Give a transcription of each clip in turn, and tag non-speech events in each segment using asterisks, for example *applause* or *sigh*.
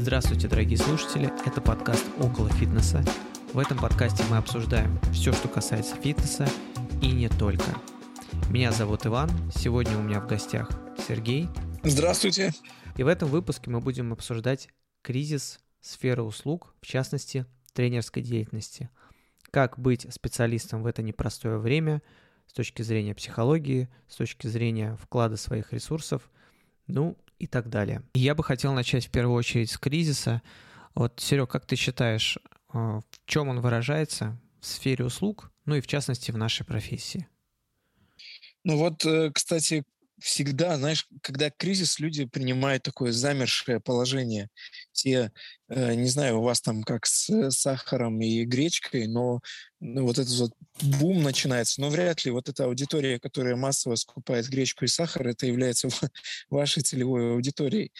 Здравствуйте, дорогие слушатели! Это подкаст «Около фитнеса». В этом подкасте мы обсуждаем все, что касается фитнеса и не только. Меня зовут Иван, сегодня у меня в гостях Сергей. Здравствуйте! И в этом выпуске мы будем обсуждать кризис сферы услуг, в частности, тренерской деятельности. Как быть специалистом в это непростое время с точки зрения психологии, с точки зрения вклада своих ресурсов, ну и так далее. И я бы хотел начать в первую очередь с кризиса. Вот, Серег, как ты считаешь, э, в чем он выражается в сфере услуг, ну и в частности в нашей профессии? Ну вот, э, кстати, всегда, знаешь, когда кризис, люди принимают такое замершее положение. Те, э, не знаю, у вас там как с сахаром и гречкой, но ну, вот этот вот бум начинается. Но вряд ли вот эта аудитория, которая массово скупает гречку и сахар, это является *laughs* вашей целевой аудиторией.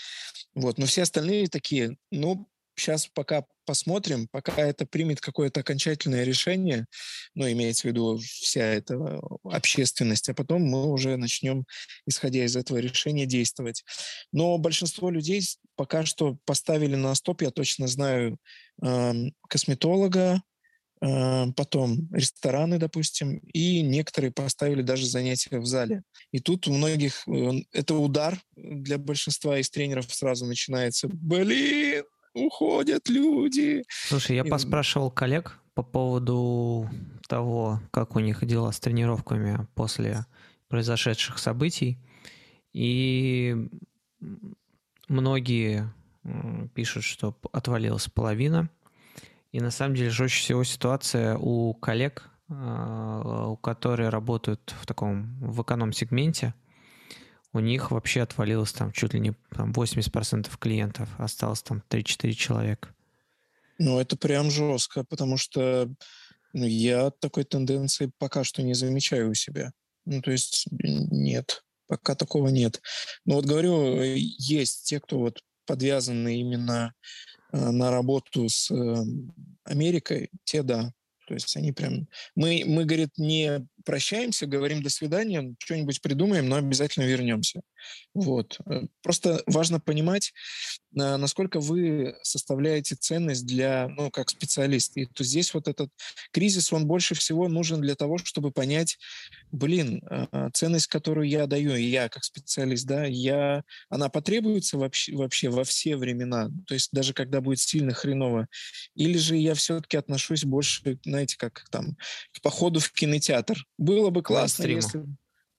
Вот. Но все остальные такие, ну, сейчас пока посмотрим, пока это примет какое-то окончательное решение, ну, имеется в виду вся эта общественность, а потом мы уже начнем, исходя из этого решения, действовать. Но большинство людей пока что поставили на стоп, я точно знаю, э, косметолога, э, потом рестораны, допустим, и некоторые поставили даже занятия в зале. И тут у многих э, это удар для большинства из тренеров сразу начинается. Блин, уходят люди. Слушай, я поспрашивал коллег по поводу того, как у них дела с тренировками после произошедших событий. И многие пишут, что отвалилась половина. И на самом деле жестче всего ситуация у коллег, а, у которые работают в таком в эконом-сегменте. У них вообще отвалилось там чуть ли не там, 80% клиентов, осталось там 3-4 человека. Ну, это прям жестко, потому что ну, я такой тенденции пока что не замечаю у себя. Ну, то есть нет, пока такого нет. Но вот говорю, есть те, кто вот подвязаны именно э, на работу с э, Америкой, те да. То есть они прям... Мы, мы, говорит, не прощаемся, говорим до свидания, что-нибудь придумаем, но обязательно вернемся. Вот. Э, Просто важно понимать, на- насколько вы составляете ценность для, ну, как специалист. И то здесь вот этот кризис, он больше всего нужен для того, чтобы понять, блин, а, ценность, которую я даю, и я как специалист, да, я, она потребуется вообще, вообще во все времена, то есть даже когда будет сильно хреново, или же я все-таки отношусь больше, знаете, как там, к походу в кинотеатр. Было бы классно, если...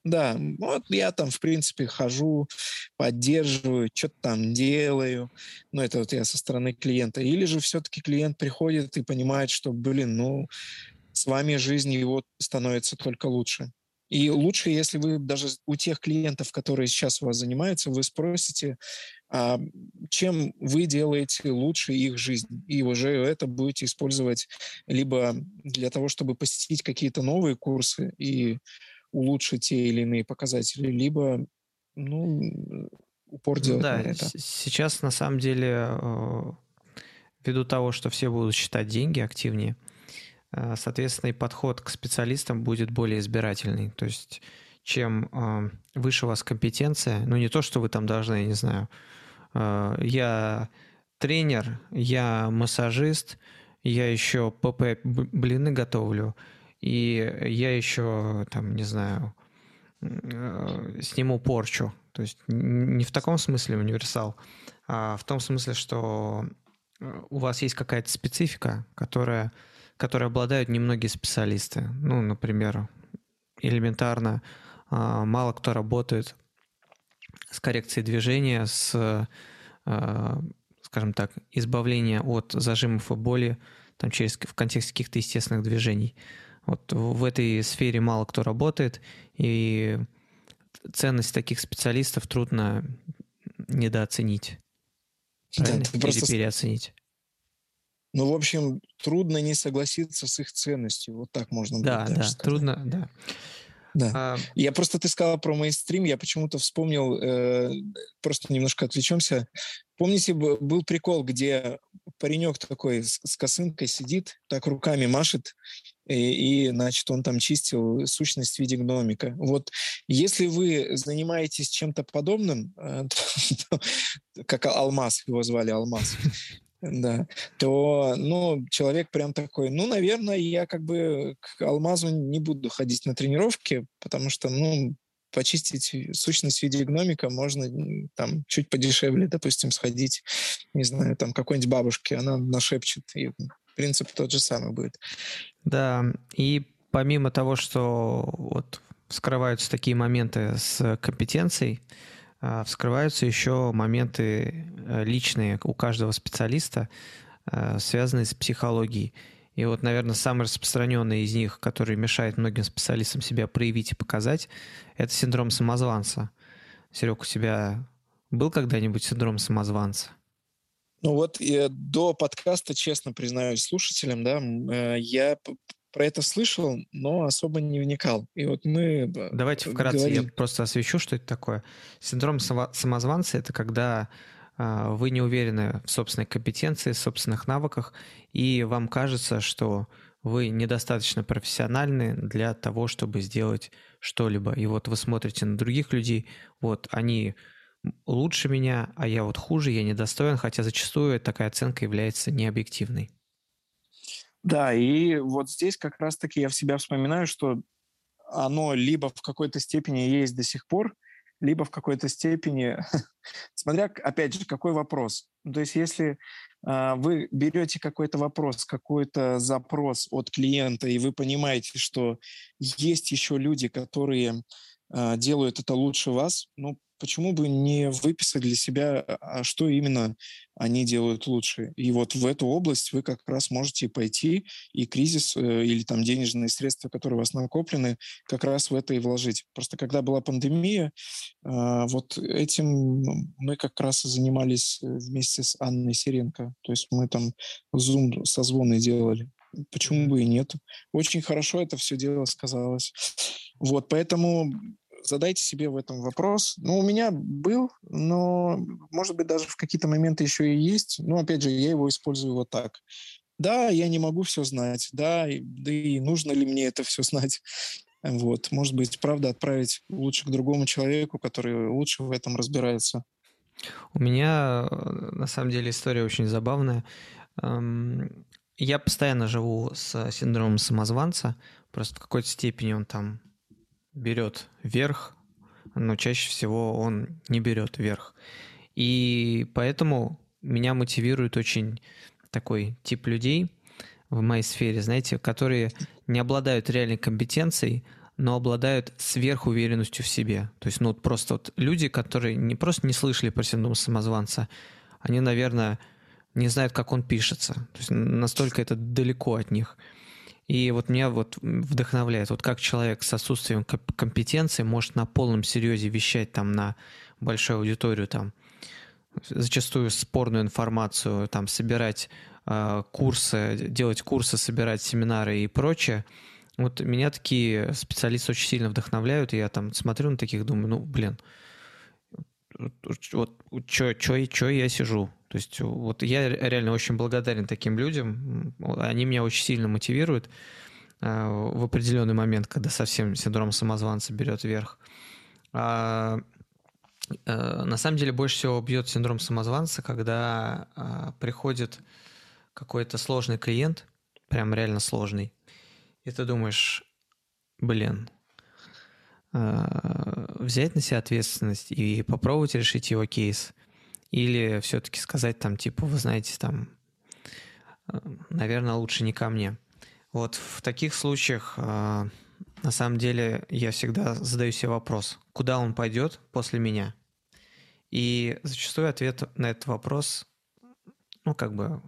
Да, вот я там, в принципе, хожу, поддерживаю, что-то там делаю. Ну, это вот я со стороны клиента. Или же все-таки клиент приходит и понимает, что, блин, ну, с вами жизнь его становится только лучше. И лучше, если вы даже у тех клиентов, которые сейчас у вас занимаются, вы спросите, а чем вы делаете лучше их жизнь. И уже это будете использовать либо для того, чтобы посетить какие-то новые курсы и улучшить те или иные показатели, либо ну, упор делать да, на это. сейчас на самом деле э, ввиду того, что все будут считать деньги активнее, э, соответственно, и подход к специалистам будет более избирательный. То есть чем выше у вас компетенция, ну не то, что вы там должны, я не знаю, э, я тренер, я массажист, я еще ПП блины готовлю, и я еще там, не знаю, э, сниму порчу. То есть не в таком смысле универсал, а в том смысле, что э, у вас есть какая-то специфика, которая, которой обладают немногие специалисты. Ну, например, элементарно а, мало кто работает с коррекцией движения, с, а, скажем так, избавления от зажимов и боли там, через, в контексте каких-то естественных движений. Вот в этой сфере мало кто работает, и ценность таких специалистов трудно недооценить. Да, Правильно? ты Или просто переоценить. Ну, в общем, трудно не согласиться с их ценностью. Вот так можно будет Да, да, сказать. трудно, да. Да. А, Я просто, ты сказала про мейнстрим, я почему-то вспомнил, э, просто немножко отвлечемся. Помните, был прикол, где паренек такой с, с косынкой сидит, так руками машет, и, и, значит, он там чистил сущность в виде гномика. Вот если вы занимаетесь чем-то подобным, э, *laughs* как Алмаз, его звали Алмаз, да, то, ну, человек прям такой, ну, наверное, я как бы к алмазу не буду ходить на тренировки, потому что, ну, почистить сущность в виде гномика можно там чуть подешевле, допустим, сходить, не знаю, там какой-нибудь бабушке, она нашепчет, и принцип тот же самый будет. Да, и помимо того, что вот вскрываются такие моменты с компетенцией, вскрываются еще моменты э, личные у каждого специалиста, э, связанные с психологией. И вот, наверное, самый распространенный из них, который мешает многим специалистам себя проявить и показать, это синдром самозванца. Серег, у тебя был когда-нибудь синдром самозванца? Ну вот до подкаста, честно признаюсь слушателям, да, э, я про это слышал, но особо не вникал. И вот мы... Давайте вкратце говорили... я просто освещу, что это такое. Синдром самозванца — это когда а, вы не уверены в собственной компетенции, в собственных навыках, и вам кажется, что вы недостаточно профессиональны для того, чтобы сделать что-либо. И вот вы смотрите на других людей, вот они лучше меня, а я вот хуже, я недостоин, хотя зачастую такая оценка является необъективной. Да, и вот здесь как раз-таки я в себя вспоминаю, что оно либо в какой-то степени есть до сих пор, либо в какой-то степени, *laughs* смотря, опять же, какой вопрос. Ну, то есть если э, вы берете какой-то вопрос, какой-то запрос от клиента, и вы понимаете, что есть еще люди, которые э, делают это лучше вас, ну, почему бы не выписать для себя, а что именно они делают лучше. И вот в эту область вы как раз можете пойти, и кризис э, или там денежные средства, которые у вас накоплены, как раз в это и вложить. Просто когда была пандемия, а, вот этим мы как раз и занимались э, вместе с Анной Сиренко. То есть мы там Zoom созвоны делали. Почему бы и нет? Очень хорошо это все дело сказалось. Вот, поэтому задайте себе в этом вопрос. Ну, у меня был, но, может быть, даже в какие-то моменты еще и есть. Но, опять же, я его использую вот так. Да, я не могу все знать, да, и, да и нужно ли мне это все знать. Вот, может быть, правда, отправить лучше к другому человеку, который лучше в этом разбирается. У меня, на самом деле, история очень забавная. Эм, я постоянно живу с синдромом самозванца, просто в какой-то степени он там берет верх, но чаще всего он не берет верх. И поэтому меня мотивирует очень такой тип людей в моей сфере, знаете, которые не обладают реальной компетенцией, но обладают сверхуверенностью в себе. То есть, ну, вот просто вот люди, которые не просто не слышали про синдром самозванца, они, наверное, не знают, как он пишется. То есть настолько это далеко от них. И вот меня вот вдохновляет, вот как человек с отсутствием компетенции может на полном серьезе вещать там на большую аудиторию, там зачастую спорную информацию, там собирать э, курсы, делать курсы, собирать семинары и прочее. Вот меня такие специалисты очень сильно вдохновляют, и я там смотрю на таких, думаю, ну, блин, вот что я сижу, то есть вот я реально очень благодарен таким людям. Они меня очень сильно мотивируют э, в определенный момент, когда совсем синдром самозванца берет верх. А, э, на самом деле больше всего бьет синдром самозванца, когда а, приходит какой-то сложный клиент, прям реально сложный, и ты думаешь, блин, э, взять на себя ответственность и попробовать решить его кейс – или все-таки сказать там, типа, вы знаете, там, э, наверное, лучше не ко мне. Вот в таких случаях, э, на самом деле, я всегда задаю себе вопрос, куда он пойдет после меня? И зачастую ответ на этот вопрос, ну, как бы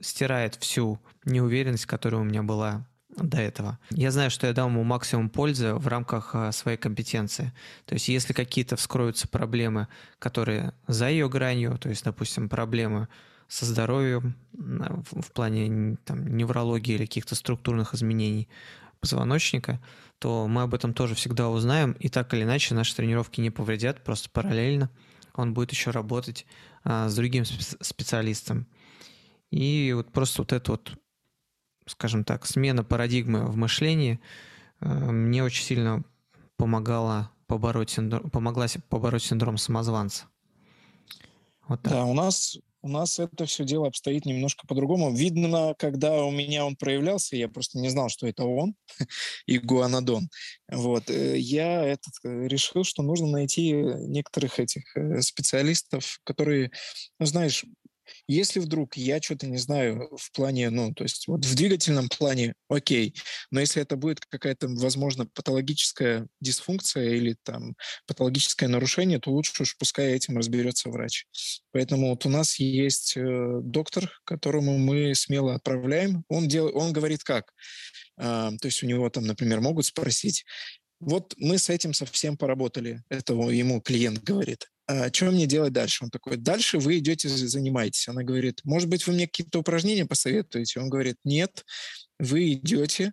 стирает всю неуверенность, которая у меня была до этого. Я знаю, что я дам ему максимум пользы в рамках а, своей компетенции. То есть если какие-то вскроются проблемы, которые за ее гранью, то есть, допустим, проблемы со здоровьем в плане там, неврологии или каких-то структурных изменений позвоночника, то мы об этом тоже всегда узнаем, и так или иначе наши тренировки не повредят, просто параллельно он будет еще работать а, с другим специалистом. И вот просто вот это вот скажем так, смена парадигмы в мышлении э, мне очень сильно помогала побороть синдром, помогла побороть синдром самозванца. Вот так. Да, у нас у нас это все дело обстоит немножко по-другому. Видно, когда у меня он проявлялся, я просто не знал, что это он, *laughs* игуанодон. Вот. Э, я этот, э, решил, что нужно найти некоторых этих специалистов, которые, ну, знаешь, если вдруг я что-то не знаю в плане, ну, то есть вот в двигательном плане, окей, но если это будет какая-то, возможно, патологическая дисфункция или там патологическое нарушение, то лучше уж пускай этим разберется врач. Поэтому вот у нас есть э, доктор, которому мы смело отправляем. Он, дел, он говорит как? А, то есть у него там, например, могут спросить, вот мы с этим совсем поработали. Это ему клиент говорит что мне делать дальше? Он такой, дальше вы идете, занимаетесь. Она говорит, может быть, вы мне какие-то упражнения посоветуете? Он говорит, нет, вы идете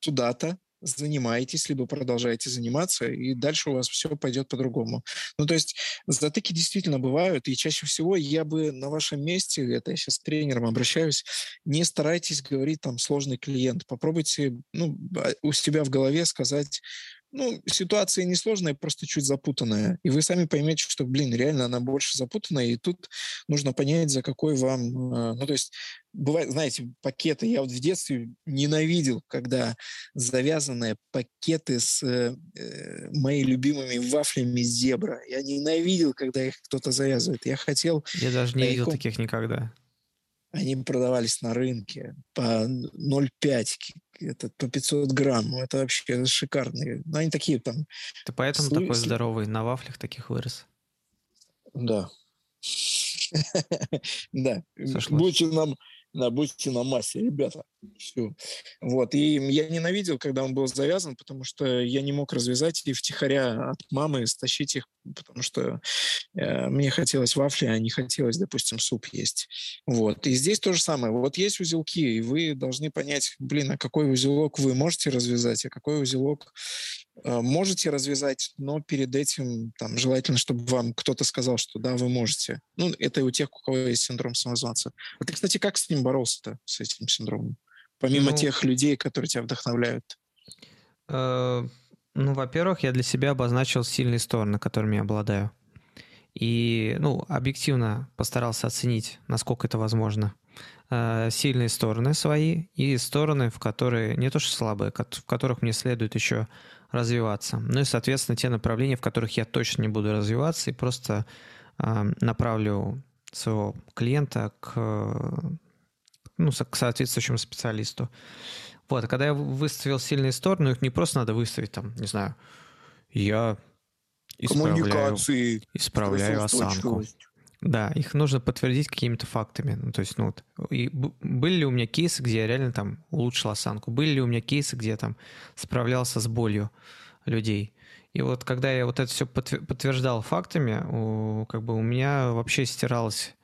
туда-то, занимаетесь, либо продолжаете заниматься, и дальше у вас все пойдет по-другому. Ну, то есть затыки действительно бывают, и чаще всего я бы на вашем месте, это я сейчас к тренерам обращаюсь, не старайтесь говорить там сложный клиент, попробуйте ну, а, у себя в голове сказать, ну, ситуация несложная, просто чуть запутанная. И вы сами поймете, что, блин, реально она больше запутанная, и тут нужно понять, за какой вам... Э, ну, то есть, бывает, знаете, пакеты. Я вот в детстве ненавидел, когда завязанные пакеты с э, э моими любимыми вафлями зебра. Я ненавидел, когда их кто-то завязывает. Я хотел... Я даже не видел таких никогда. Они продавались на рынке по 0,5 это по 500 грамм. Ну, это вообще шикарные. Ну, они такие там... Ты поэтому слы... такой здоровый, на вафлях таких вырос? Да. *laughs* Да. Будьте нам будьте на массе, ребята. Все. Вот. И я ненавидел, когда он был завязан, потому что я не мог развязать и втихаря от мамы стащить их, потому что э, мне хотелось вафли, а не хотелось, допустим, суп есть. Вот. И здесь то же самое. Вот есть узелки, и вы должны понять, блин, а какой узелок вы можете развязать, а какой узелок можете развязать, но перед этим там, желательно, чтобы вам кто-то сказал, что да, вы можете. Ну, это у тех, у кого есть синдром самозванца. А ты, кстати, как с ним боролся-то, с этим синдромом? Помимо ну, тех людей, которые тебя вдохновляют. Э, ну, во-первых, я для себя обозначил сильные стороны, которыми я обладаю. И, ну, объективно постарался оценить, насколько это возможно. Э, сильные стороны свои и стороны, в которые не то что слабые, в которых мне следует еще развиваться. Ну и, соответственно, те направления, в которых я точно не буду развиваться, и просто э, направлю своего клиента к ну, к соответствующему специалисту. Вот, а когда я выставил сильные стороны, их не просто надо выставить, там, не знаю, я исправляю, исправляю осанку. Да, их нужно подтвердить какими-то фактами. Ну, то есть, ну вот, и были ли у меня кейсы, где я реально там улучшил осанку? Были ли у меня кейсы, где я там справлялся с болью людей? И вот когда я вот это все подтверждал фактами, у, как бы у меня вообще стиралось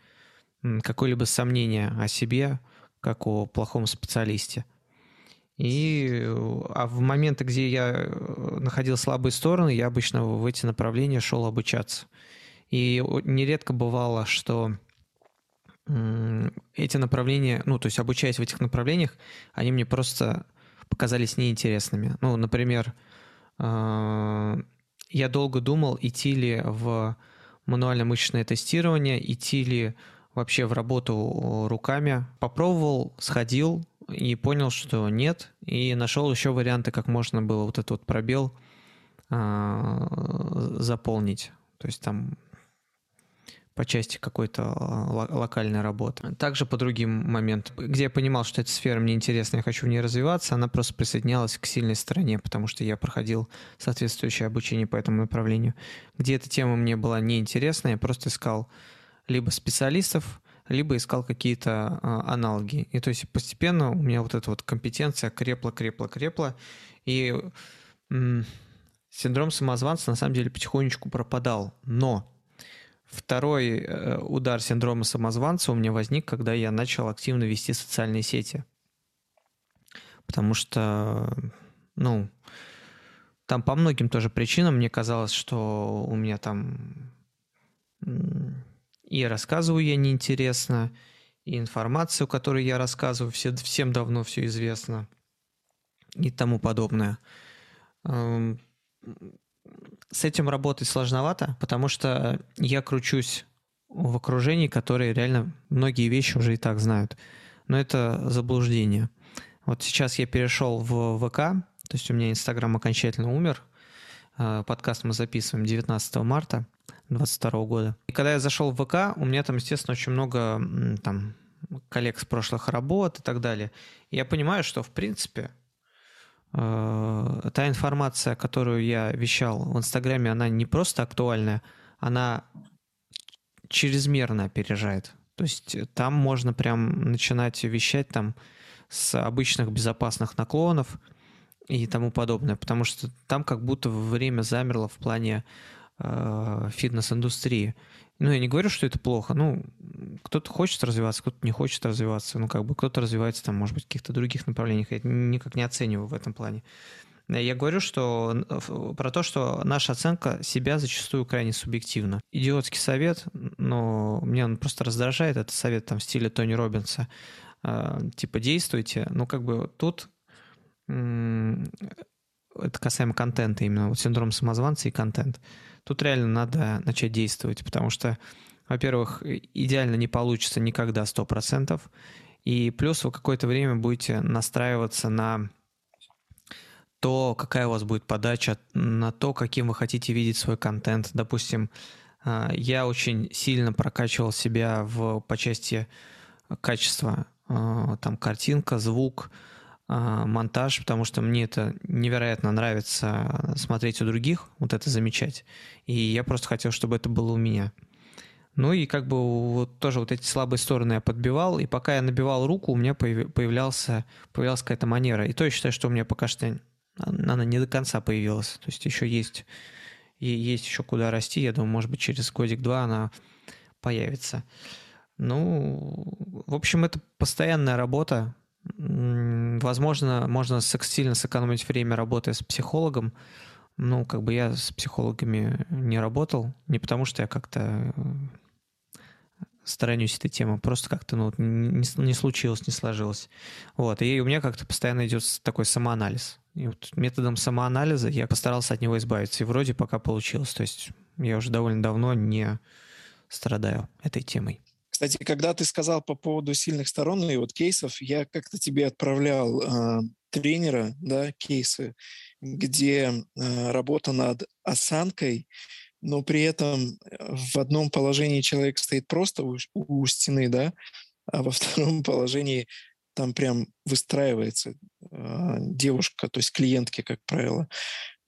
какое-либо сомнение о себе, как о плохом специалисте. И, а в моменты, где я э, находил слабые стороны, я обычно в эти направления шел обучаться. И нередко бывало, что эти направления, ну, то есть обучаясь в этих направлениях, они мне просто показались неинтересными. Ну, например, э, я долго думал, идти ли в мануально-мышечное тестирование, идти ли вообще в работу руками. Попробовал, сходил и понял, что нет, и нашел еще варианты, как можно было вот этот вот пробел а, заполнить. То есть там по части какой-то локальной работы. Также по другим моментам, где я понимал, что эта сфера мне интересна, я хочу в ней развиваться, она просто присоединялась к сильной стороне, потому что я проходил соответствующее обучение по этому направлению. Где эта тема мне была неинтересна, я просто искал либо специалистов, либо искал какие-то а, аналоги. И то есть постепенно у меня вот эта вот компетенция крепла, крепла, крепла. И синдром самозванца на самом деле потихонечку пропадал. Но второй э, удар синдрома самозванца у меня возник, когда я начал активно вести социальные сети. Потому что, ну, там по многим тоже причинам мне казалось, что у меня там и рассказываю я неинтересно, и информацию, которую я рассказываю, все, всем давно все известно и тому подобное. С этим работать сложновато, потому что я кручусь в окружении, которые реально многие вещи уже и так знают. Но это заблуждение. Вот сейчас я перешел в ВК, то есть у меня Инстаграм окончательно умер. Э, подкаст мы записываем 19 марта 2022 года. И когда я зашел в ВК, у меня там, естественно, очень много там коллег с прошлых работ и так далее. И я понимаю, что, в принципе, э, та информация, которую я вещал в Инстаграме, она не просто актуальная, она чрезмерно опережает. То есть там можно прям начинать вещать там с обычных безопасных наклонов и тому подобное, потому что там как будто время замерло в плане э, фитнес-индустрии. Ну, я не говорю, что это плохо. Ну, кто-то хочет развиваться, кто-то не хочет развиваться. Ну, как бы кто-то развивается там, может быть, в каких-то других направлениях. Я никак не оцениваю в этом плане. Я говорю, что про то, что наша оценка себя зачастую крайне субъективна. Идиотский совет, но мне он просто раздражает. Это совет там в стиле Тони Робинса. А, типа действуйте. Ну, как бы тут это касаемо контента именно, вот синдром самозванца и контент. Тут реально надо начать действовать, потому что, во-первых, идеально не получится никогда 100%, и плюс вы какое-то время будете настраиваться на то, какая у вас будет подача, на то, каким вы хотите видеть свой контент. Допустим, а, я очень сильно прокачивал себя в, по части качества. А, там картинка, звук, монтаж, потому что мне это невероятно нравится смотреть у других, вот это замечать. И я просто хотел, чтобы это было у меня. Ну и как бы вот тоже вот эти слабые стороны я подбивал, и пока я набивал руку, у меня появлялся, появлялась какая-то манера. И то я считаю, что у меня пока что она не до конца появилась. То есть еще есть, есть еще куда расти. Я думаю, может быть, через годик-два она появится. Ну, в общем, это постоянная работа. Возможно, можно сильно сэкономить время, работая с психологом. Ну, как бы я с психологами не работал. Не потому, что я как-то сторонюсь этой темы, просто как-то ну, не, не случилось, не сложилось. Вот, и у меня как-то постоянно идет такой самоанализ. И вот методом самоанализа я постарался от него избавиться, и вроде пока получилось. То есть я уже довольно давно не страдаю этой темой. Кстати, когда ты сказал по поводу сильных сторон и вот кейсов, я как-то тебе отправлял э, тренера, да, кейсы, где э, работа над осанкой, но при этом э, в одном положении человек стоит просто у, у стены, да, а во *laughs* втором положении там прям выстраивается э, девушка, то есть клиентки, как правило.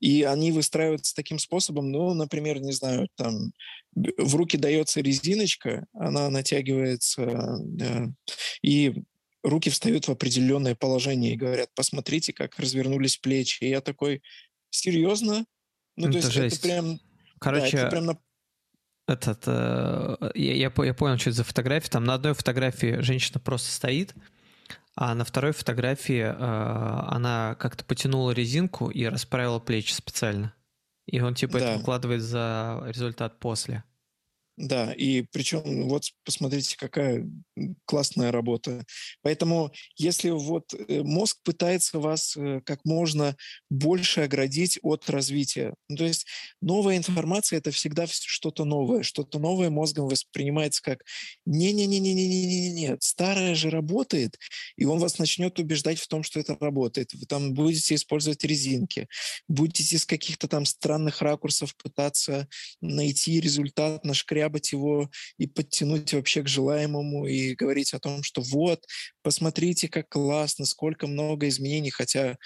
И они выстраиваются таким способом, ну, например, не знаю, там в руки дается резиночка, она натягивается, э, и руки встают в определенное положение и говорят, посмотрите, как развернулись плечи. И я такой, серьезно? Ну, это то есть жесть. это прям Короче, да, это прям на... этот, э, я, я, я понял, что это за фотография. Там на одной фотографии женщина просто стоит, а на второй фотографии э, она как-то потянула резинку и расправила плечи специально. И он типа да. это выкладывает за результат после. Да, и причем вот посмотрите, какая классная работа. Поэтому если вот э, мозг пытается вас э, как можно больше оградить от развития, ну, то есть новая информация это всегда что-то новое, что-то новое мозгом воспринимается как не-не-не-не-не-не-не, старое же работает, и он вас начнет убеждать в том, что это работает. Вы там будете использовать резинки, будете с каких-то там странных ракурсов пытаться найти результат на шкряб обшкрябать его и подтянуть вообще к желаемому и говорить о том, что вот, посмотрите, как классно, сколько много изменений, хотя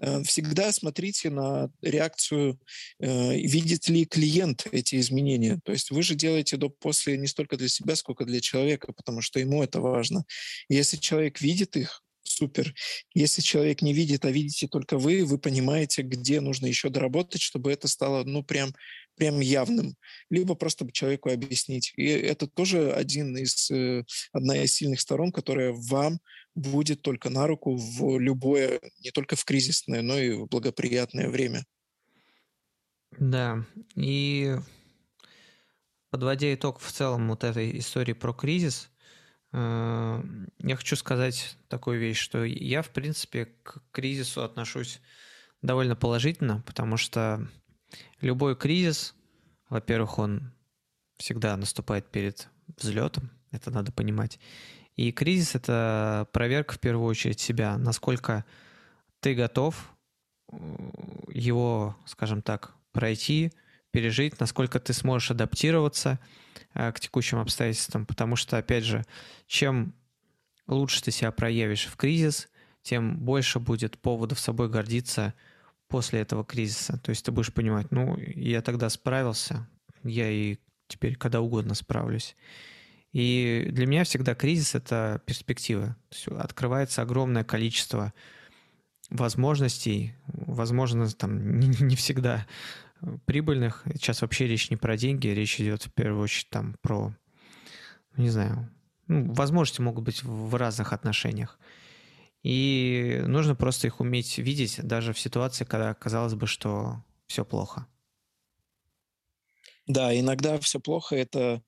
э, всегда смотрите на реакцию, э, видит ли клиент эти изменения. То есть вы же делаете до-после не столько для себя, сколько для человека, потому что ему это важно. Если человек видит их, супер. Если человек не видит, а видите только вы, вы понимаете, где нужно еще доработать, чтобы это стало, ну, прям прям явным, либо просто человеку объяснить. И это тоже один из, э, одна из сильных сторон, которая вам будет только на руку в любое, не только в кризисное, но и в благоприятное время. Да, и подводя итог в целом вот этой истории про кризис, Э, я хочу сказать такую вещь, что я, в принципе, к кризису отношусь довольно положительно, потому что любой кризис, во-первых, он всегда наступает перед взлетом, это надо понимать. И кризис — это проверка в первую очередь себя, насколько ты готов э, его, скажем так, пройти, пережить, насколько ты сможешь адаптироваться э, к текущим обстоятельствам, потому что, опять же, чем лучше ты себя проявишь в кризис, тем больше будет поводов собой гордиться после этого кризиса. То есть ты будешь понимать, ну, я тогда справился, я и теперь когда угодно справлюсь. И для меня всегда кризис — это перспектива. То есть открывается огромное количество возможностей, возможно, там *laughs* не, не всегда прибыльных. Сейчас вообще речь не про деньги, речь идет в первую очередь там про, не знаю, ну, возможности могут быть в разных отношениях. И нужно просто их уметь видеть даже в ситуации, когда казалось бы, что все плохо. Да, иногда все плохо это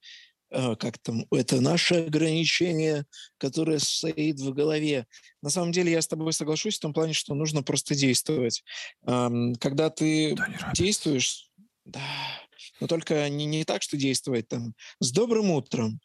э, как там, это наше ограничение, которое стоит в голове. На самом деле я с тобой соглашусь в том плане, что нужно просто действовать. Когда ты действуешь, да, но только не, не так, что действовать там с добрым утром,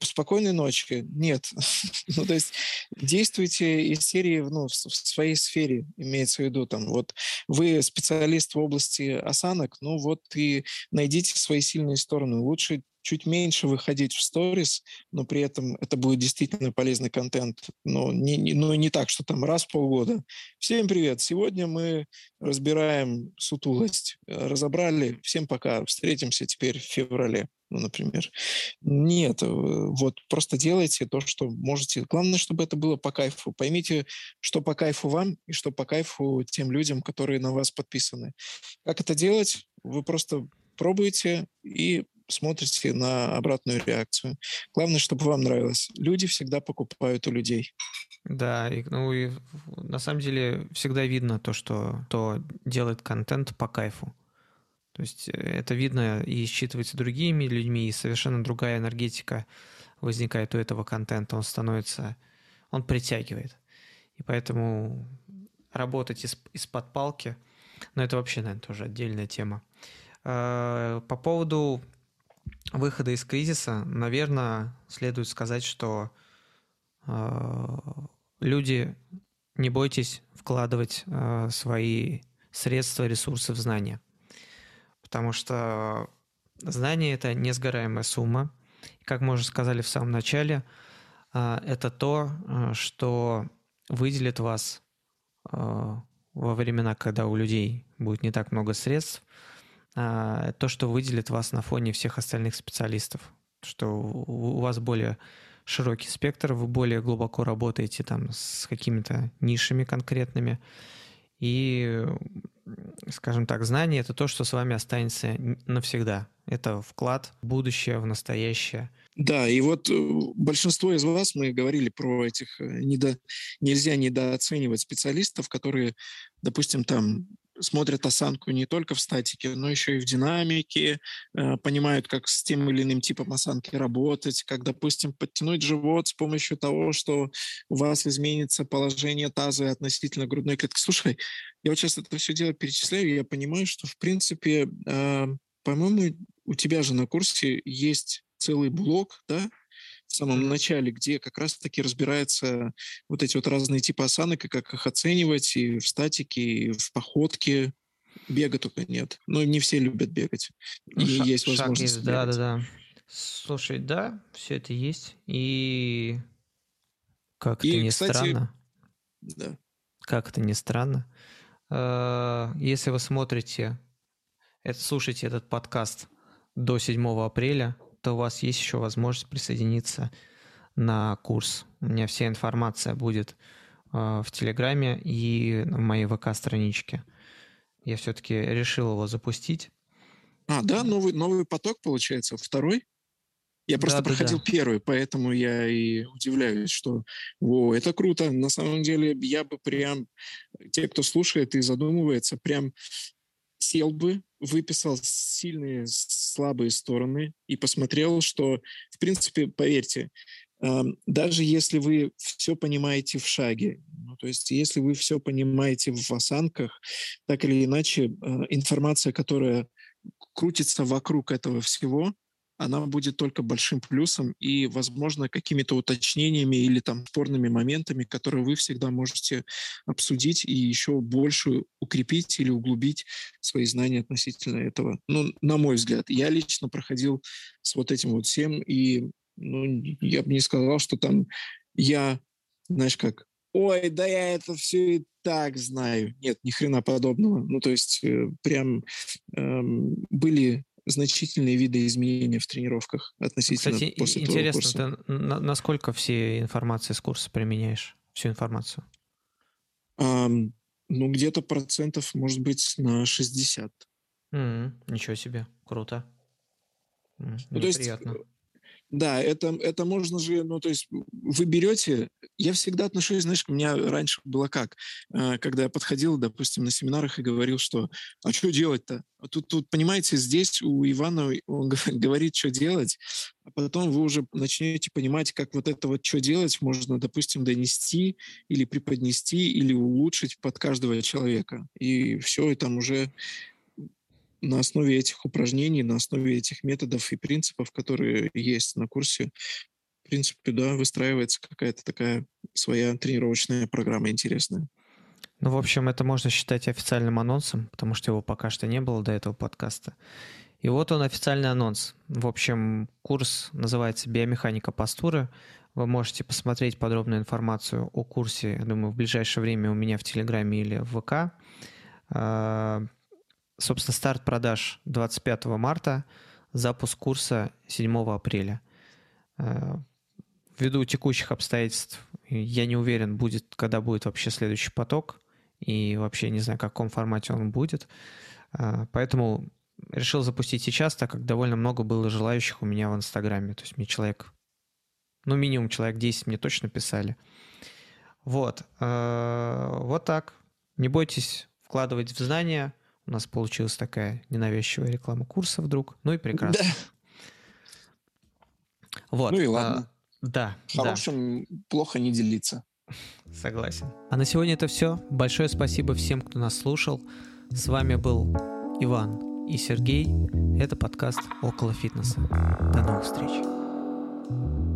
спокойной ночи. Нет. *laughs* ну, то есть действуйте из серии, ну, в, в своей сфере, имеется в виду, там, вот вы специалист в области осанок, ну, вот и найдите свои сильные стороны. Лучше чуть меньше выходить в сторис, но при этом это будет действительно полезный контент. Но не, не, ну, не так, что там раз в полгода. Всем привет! Сегодня мы разбираем сутулость. Разобрали. Всем пока. Встретимся теперь в феврале, ну, например. Нет, э, вот просто делайте то, что можете. Главное, чтобы это было по кайфу. Поймите, что по кайфу вам и что по кайфу тем людям, которые на вас подписаны. Как это делать? Вы просто пробуете и смотрите на обратную реакцию. Главное, чтобы вам нравилось. Люди всегда покупают у людей. Да, и, ну и на самом деле всегда видно то, что то делает контент по кайфу. То есть э, это видно и считывается другими людьми, и совершенно другая энергетика возникает у этого контента. Он становится, он притягивает. И поэтому работать из, из-под палки, но это вообще, наверное, тоже отдельная тема. Э, по поводу выхода из кризиса, наверное, следует сказать, что э, люди, не бойтесь вкладывать э, свои средства, ресурсы в знания. Потому что знание — это несгораемая сумма. Как мы уже сказали в самом начале, э, это то, э, что выделит вас э, во времена, когда у людей будет не так много средств, то, что выделит вас на фоне всех остальных специалистов, что у вас более широкий спектр, вы более глубоко работаете там с какими-то нишами конкретными, и, скажем так, знание — это то, что с вами останется навсегда. Это вклад в будущее, в настоящее. Да, и вот э, большинство из вас, мы говорили про этих, э, недо, нельзя недооценивать специалистов, которые, допустим, там смотрят осанку не только в статике, но еще и в динамике, э, понимают, как с тем или иным типом осанки работать, как, допустим, подтянуть живот с помощью того, что у вас изменится положение таза относительно грудной клетки. Слушай, я вот сейчас это все дело перечисляю, и я понимаю, что, в принципе, э, по-моему, у тебя же на курсе есть целый блок, да, в самом начале, где как раз-таки разбирается вот эти вот разные типы осанок и как их оценивать и в статике, и в походке. Бега только нет. Но не все любят бегать. Ну, и шаг, есть возможность есть, Да, да, да. Слушай, да, все это есть. И как это не кстати, странно. Да. Как это не странно. Э, если вы смотрите, это, слушайте этот подкаст до 7 апреля, то у вас есть еще возможность присоединиться на курс. У меня вся информация будет э, в Телеграме и в моей ВК-страничке. Я все-таки решил его запустить. А, да, новый, новый поток получается, второй? Я просто да, проходил да, да. первый, поэтому я и удивляюсь, что о, это круто. На самом деле я бы прям, те, кто слушает и задумывается, прям сел бы, выписал сильные, слабые стороны и посмотрел, что, в принципе, поверьте, даже если вы все понимаете в шаге, ну, то есть если вы все понимаете в осанках, так или иначе информация, которая крутится вокруг этого всего, она будет только большим плюсом и, возможно, какими-то уточнениями или там спорными моментами, которые вы всегда можете обсудить и еще больше укрепить или углубить свои знания относительно этого. Ну, на мой взгляд, я лично проходил с вот этим вот всем, и ну, я бы не сказал, что там я, знаешь, как, ой, да я это все и так знаю. Нет, ни хрена подобного. Ну, то есть э, прям эм, были значительные виды изменений в тренировках относительно Кстати, после интересно, курса. ты на, насколько все информации с курса применяешь? Всю информацию? Um, ну, где-то процентов, может быть, на 60. Mm, ничего себе, круто. Mm, ну, то есть. Да, это, это можно же, ну, то есть вы берете, я всегда отношусь, знаешь, у меня раньше было как, э, когда я подходил, допустим, на семинарах и говорил, что, а что делать-то? А тут, тут, понимаете, здесь у Ивана он *laughs* говорит, что делать, а потом вы уже начнете понимать, как вот это вот что делать можно, допустим, донести или преподнести, или улучшить под каждого человека. И все, и там уже на основе этих упражнений, на основе этих методов и принципов, которые есть на курсе, в принципе, да, выстраивается какая-то такая своя тренировочная программа интересная. Ну, в общем, это можно считать официальным анонсом, потому что его пока что не было до этого подкаста. И вот он официальный анонс. В общем, курс называется «Биомеханика постуры». Вы можете посмотреть подробную информацию о курсе, я думаю, в ближайшее время у меня в Телеграме или в ВК. Собственно, старт продаж 25 марта, запуск курса 7 апреля. Э, ввиду текущих обстоятельств я не уверен, будет, когда будет вообще следующий поток, и вообще не знаю, в каком формате он будет. Э, поэтому решил запустить сейчас, так как довольно много было желающих у меня в Инстаграме. То есть мне человек, ну минимум человек 10 мне точно писали. Вот. Э, вот так. Не бойтесь вкладывать в знания, у нас получилась такая ненавязчивая реклама курса вдруг. Ну и прекрасно. Да. Вот. Ну и ладно. А, да. Хорошим да. плохо не делиться. Согласен. А на сегодня это все. Большое спасибо всем, кто нас слушал. С вами был Иван и Сергей. Это подкаст «Около фитнеса». До новых встреч.